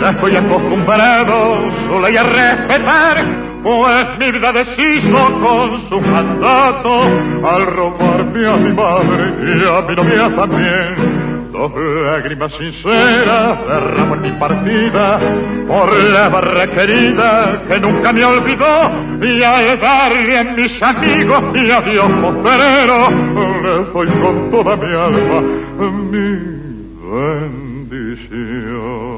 Ya estoy acostumbrado su ley a respetar, pues mi vida deshizo con su mandato al robarme a mi madre y a mi novia también. Dos lágrimas sinceras derramo mi partida por la barra querida que nunca me olvidó y al darle a mis amigos y a Dios postrero le doy con toda mi alma mi bendición.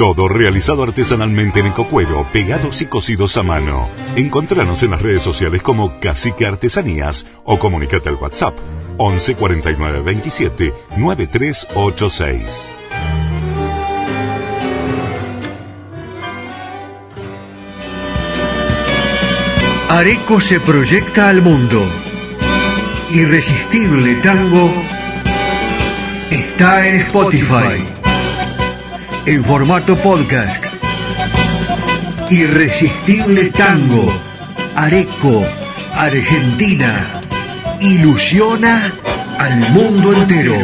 Todo realizado artesanalmente en ecocuero, pegados y cosidos a mano. Encontranos en las redes sociales como Cacique Artesanías o comunicate al WhatsApp 11 49 27 9386. Areco se proyecta al mundo. Irresistible Tango está en Spotify. En formato podcast. Irresistible Tango. Areco, Argentina. Ilusiona al mundo entero.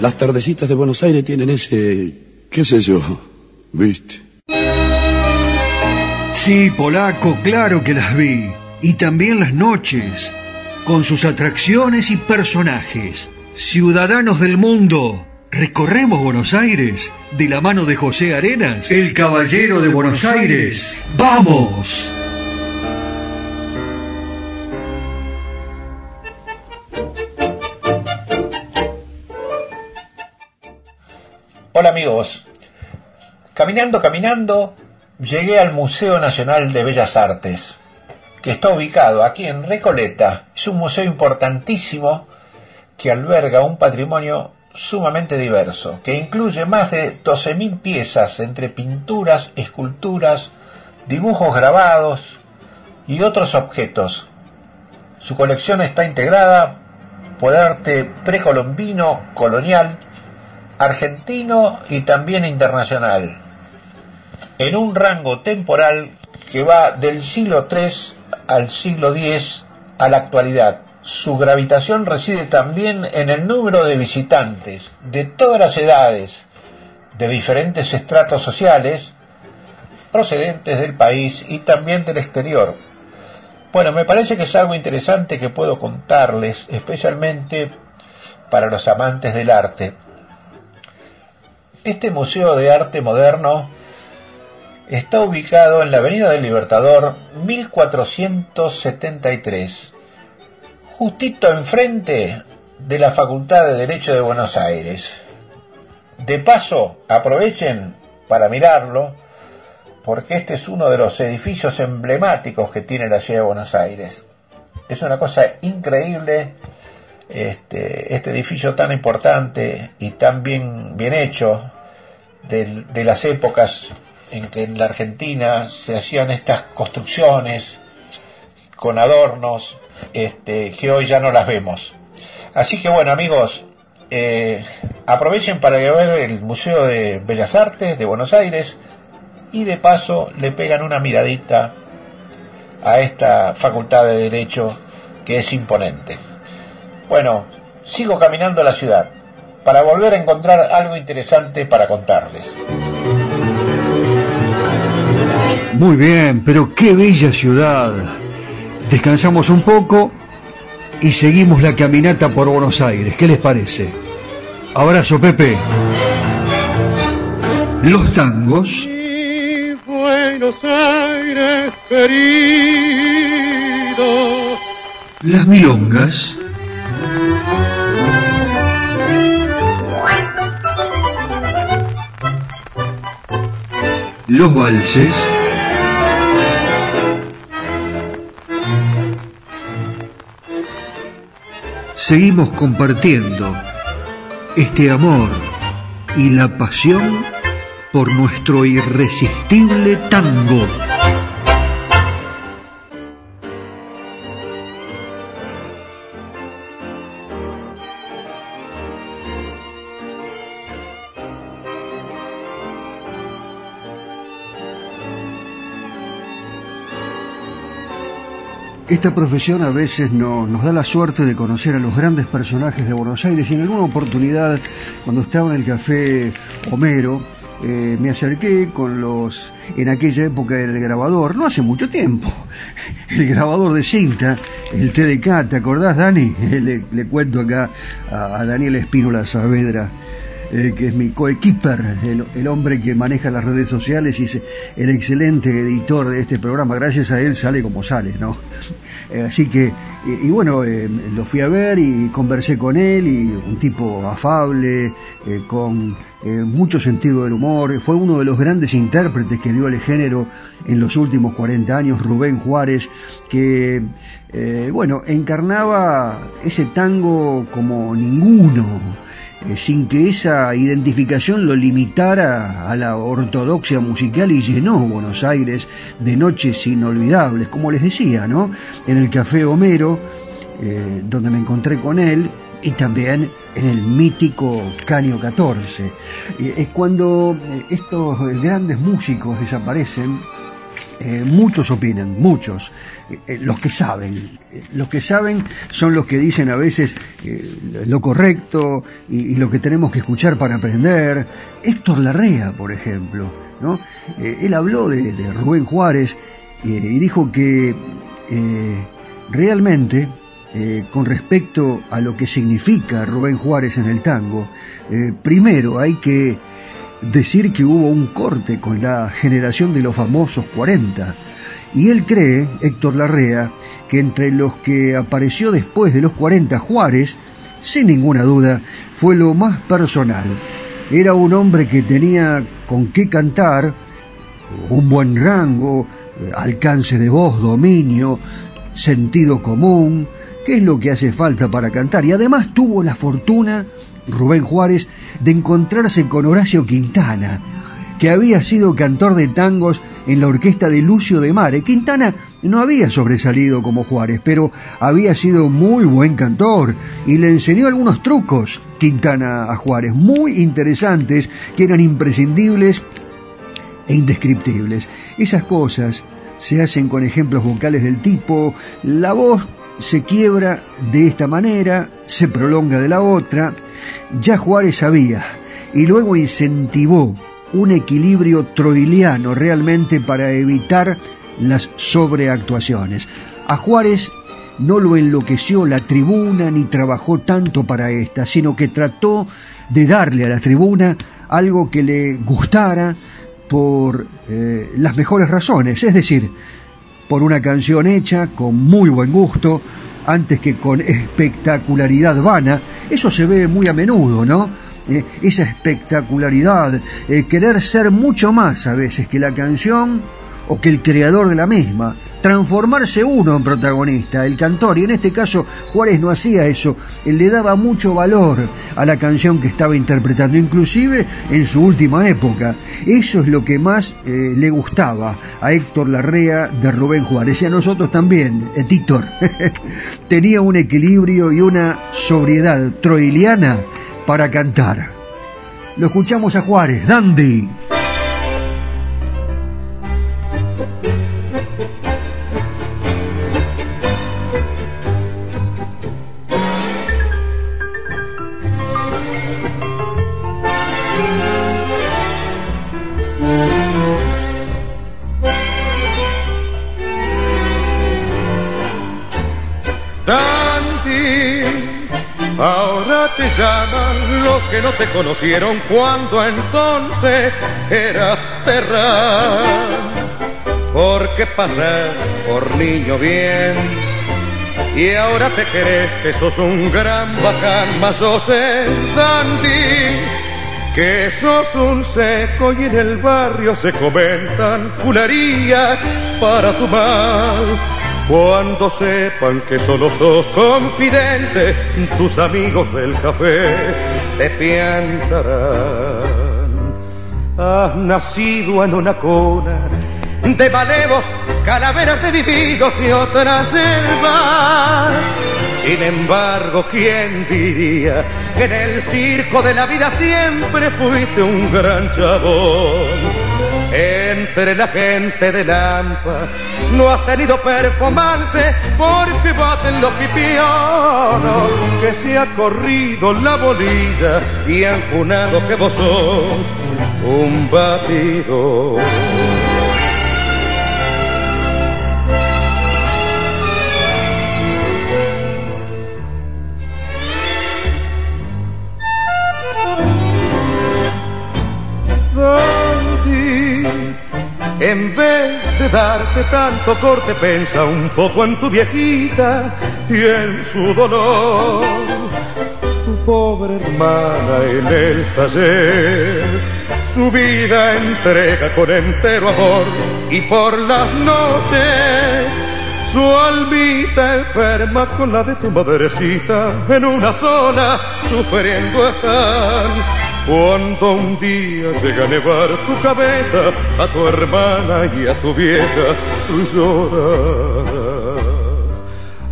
Las tardecitas de Buenos Aires tienen ese, qué sé yo, viste. Sí, polaco, claro que las vi. Y también las noches, con sus atracciones y personajes. Ciudadanos del mundo, recorremos Buenos Aires de la mano de José Arenas, el caballero de Buenos Aires. ¡Vamos! Hola amigos, caminando, caminando, llegué al Museo Nacional de Bellas Artes, que está ubicado aquí en Recoleta. Es un museo importantísimo que alberga un patrimonio sumamente diverso, que incluye más de 12.000 piezas entre pinturas, esculturas, dibujos grabados y otros objetos. Su colección está integrada por arte precolombino, colonial, argentino y también internacional, en un rango temporal que va del siglo III al siglo X a la actualidad. Su gravitación reside también en el número de visitantes de todas las edades, de diferentes estratos sociales, procedentes del país y también del exterior. Bueno, me parece que es algo interesante que puedo contarles, especialmente para los amantes del arte. Este Museo de Arte Moderno está ubicado en la Avenida del Libertador 1473, justito enfrente de la Facultad de Derecho de Buenos Aires. De paso, aprovechen para mirarlo, porque este es uno de los edificios emblemáticos que tiene la ciudad de Buenos Aires. Es una cosa increíble este, este edificio tan importante y tan bien, bien hecho de, de las épocas en que en la Argentina se hacían estas construcciones con adornos este, que hoy ya no las vemos. Así que bueno amigos, eh, aprovechen para ver el Museo de Bellas Artes de Buenos Aires y de paso le pegan una miradita a esta facultad de Derecho que es imponente. Bueno, sigo caminando la ciudad para volver a encontrar algo interesante para contarles. Muy bien, pero qué bella ciudad. Descansamos un poco y seguimos la caminata por Buenos Aires. ¿Qué les parece? Abrazo, Pepe. Los tangos. Buenos Aires querido. Las milongas. Los valses. Seguimos compartiendo este amor y la pasión por nuestro irresistible tango. Esta profesión a veces no, nos da la suerte de conocer a los grandes personajes de Buenos Aires y en alguna oportunidad, cuando estaba en el café Homero, eh, me acerqué con los, en aquella época el grabador, no hace mucho tiempo, [LAUGHS] el grabador de cinta, el TDK, ¿te acordás Dani? [LAUGHS] Le, le cuento acá a, a Daniel Espínola Saavedra, eh, que es mi coequiper, el, el, hombre que maneja las redes sociales y es el excelente editor de este programa. Gracias a él sale como sale, ¿no? [LAUGHS] Eh, así que, y, bueno, eh, lo fui a ver y conversé con él y un tipo afable, con mucho sentido del humor. Fue uno de los grandes intérpretes que dio el género en los últimos 40 años, Rubén Juárez, que, bueno, encarnaba ese tango como ninguno eh, sin que esa identificación lo limitara a la ortodoxia musical y llenó Buenos Aires de noches inolvidables, como les decía, ¿no? En el Café Homero, eh, donde me encontré con él, y también en el mítico Caño 14. Eh, es cuando estos grandes músicos desaparecen, eh, muchos opinan, muchos, eh, los que saben. los que saben son los que dicen a veces eh, lo correcto y, lo que tenemos que escuchar para aprender. Héctor Larrea, por ejemplo, ¿no? él habló de Rubén Juárez y dijo que realmente, con respecto a lo que significa Rubén Juárez en el tango, primero hay que decir que hubo un corte con la generación de los famosos 40. Y él cree, Héctor Larrea, que entre los que apareció después de los 40 Juárez, sin ninguna duda, fue lo más personal. Era un hombre que tenía con qué cantar, un buen rango, alcance de voz, dominio, sentido común, que es lo que hace falta para cantar. Y además tuvo la fortuna Rubén Juárez de encontrarse con Horacio Quintana, que había sido cantor de tangos en la orquesta de Lucio de Mare. Quintana no había sobresalido como Juárez, pero había sido muy buen cantor y le enseñó algunos trucos Quintana a Juárez, muy interesantes, que eran imprescindibles e indescriptibles. Esas cosas se hacen con ejemplos vocales del tipo, la voz se quiebra de esta manera, se prolonga de la otra, ya Juárez sabía y luego incentivó un equilibrio troiliano realmente para evitar las sobreactuaciones. A Juárez no lo enloqueció la tribuna ni trabajó tanto para esta, sino que trató de darle a la tribuna algo que le gustara por eh, las mejores razones, es decir, por una canción hecha con muy buen gusto, antes que con espectacularidad vana. Eso se ve muy a menudo, ¿no? Eh, esa espectacularidad, eh, querer ser mucho más a veces que la canción o que el creador de la misma, transformarse uno en protagonista, el cantor, y en este caso Juárez no hacía eso, él le daba mucho valor a la canción que estaba interpretando, inclusive en su última época. Eso es lo que más eh, le gustaba a Héctor Larrea de Rubén Juárez, y a nosotros también, Héctor. [LAUGHS] Tenía un equilibrio y una sobriedad troiliana para cantar. Lo escuchamos a Juárez, Dandy. Que no te conocieron cuando entonces eras terra. Porque pasas por niño bien y ahora te crees que sos un gran bacán, más sos el que sos un seco y en el barrio se comentan fularías para tu mal. Cuando sepan que solo sos confidente, tus amigos del café te piantarán. Has nacido en una cuna de malevos, calaveras de divisos y otras selvas. Sin embargo, ¿quién diría que en el circo de la vida siempre fuiste un gran chabón? Entre la gente de Lampa no has tenido performance porque baten los pipionos que se ha corrido la bolilla y han junado que vos sos un batido. En vez de darte tanto corte, pensa un poco en tu viejita y en su dolor. Tu pobre hermana en el taller, su vida entrega con entero amor. Y por las noches su almita enferma con la de tu madrecita. En una sola sufriendo están cuando un día llega a nevar tu cabeza, a tu hermana y a tu vieja, tú lloras.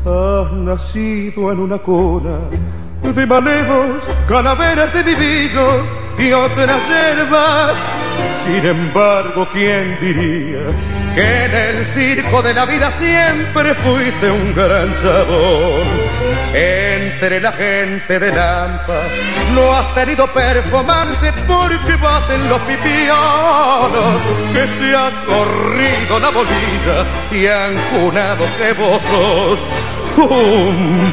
Has nacido en una cuna de malevos, calaveras de vivillos y otras hierbas. Sin embargo, ¿quién diría que en el circo de la vida siempre fuiste un gran chabón? Entre la gente de Lampa no has tenido performance porque baten los pipionos que se ha corrido la bolilla y han cunado que vos sos un.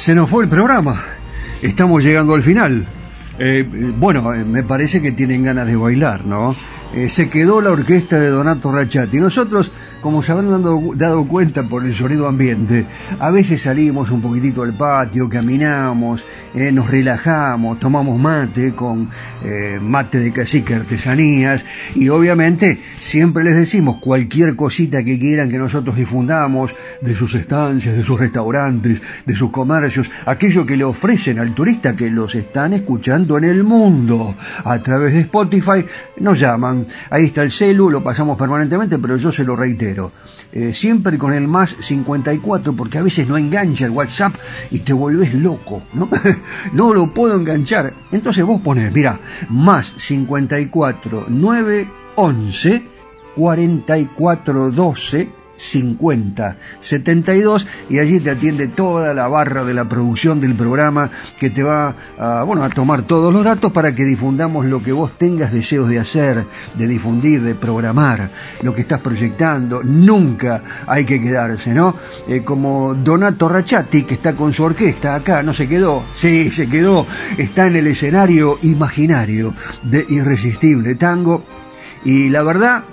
Se nos fue el programa. Estamos llegando al final. Eh, bueno, eh, me parece que tienen ganas de bailar, ¿no? Eh, se quedó la orquesta de Donato Rachati. Nosotros, como se habrán dado, dado, cuenta por el sonido ambiente, a veces salimos un poquitito al patio, caminamos, eh, nos relajamos, tomamos mate con eh, mate de cacique artesanías y obviamente siempre les decimos cualquier cosita que quieran que nosotros difundamos de sus estancias, de sus restaurantes, de sus comercios, aquello que le ofrecen al turista que los están escuchando en el mundo a través de Spotify, nos llaman Ahí está el celu, lo pasamos permanentemente, pero yo se lo reitero. Eh, siempre con el más 54, porque a veces no engancha el WhatsApp y te vuelves loco, ¿no? [LAUGHS] no lo puedo enganchar. Entonces vos pones, mira, más 54 911 4412 50 72 y allí te atiende toda la barra de la producción del programa que te va a, bueno, a tomar todos los datos para que difundamos lo que vos tengas deseos de hacer, de difundir, de programar, lo que estás proyectando. Nunca hay que quedarse, ¿no? Eh, como Donato Rachati, que está con su orquesta acá, ¿no se quedó? Sí, se quedó. Está en el escenario imaginario de Irresistible Tango. Y la verdad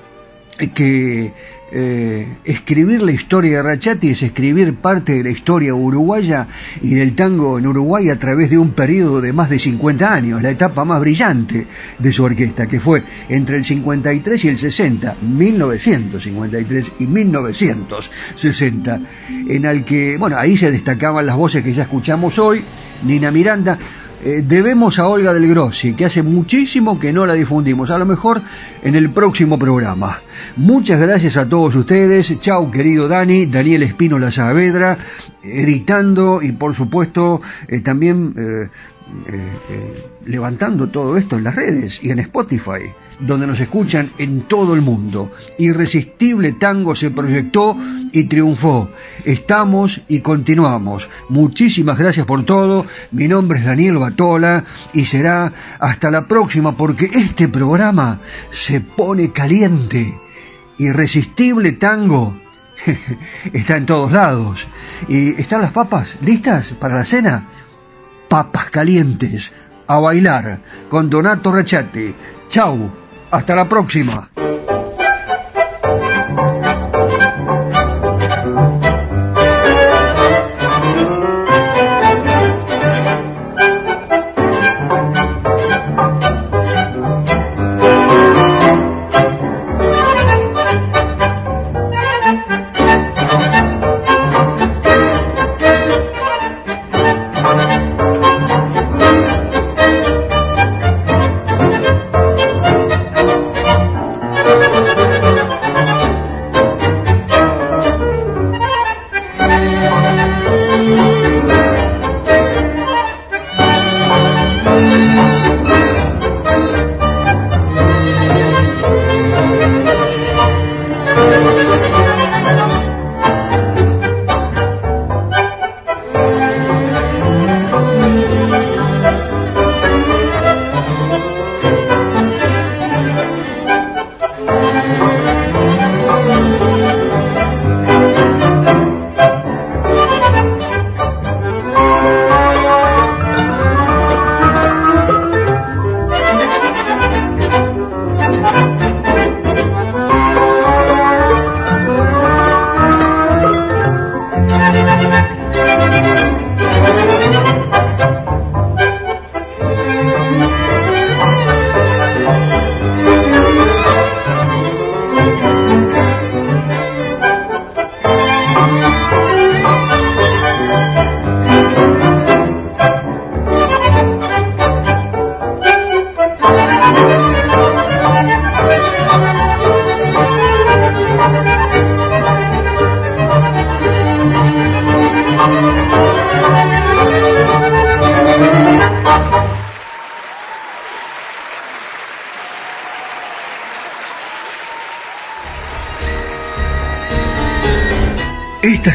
que eh, escribir la historia de Rachati es escribir parte de la historia uruguaya y del tango en Uruguay a través de un periodo de más de 50 años, la etapa más brillante de su orquesta, que fue entre el 53 y el 60, 1953 y 1960, en el que, bueno, ahí se destacaban las voces que ya escuchamos hoy, Nina Miranda, eh, debemos a Olga del Grossi, que hace muchísimo que no la difundimos, a lo mejor en el próximo programa. Muchas gracias a todos ustedes, chau querido Dani, Daniel Espino La Saavedra, editando y por supuesto eh, también eh, levantando todo esto en las redes y en Spotify donde nos escuchan en todo el mundo. Irresistible Tango se proyectó y triunfó. Estamos y continuamos. Muchísimas gracias por todo. Mi nombre es Daniel Batola y será hasta la próxima porque este programa se pone caliente. Irresistible Tango [LAUGHS] está en todos lados. ¿Y están las papas listas para la cena? Papas calientes. A bailar con Donato Rachati. Chau. Hasta la próxima.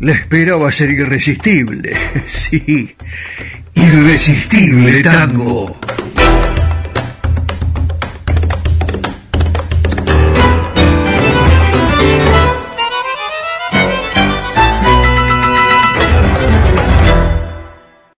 la espera va a ser irresistible. [LAUGHS] Sí, irresistible tango.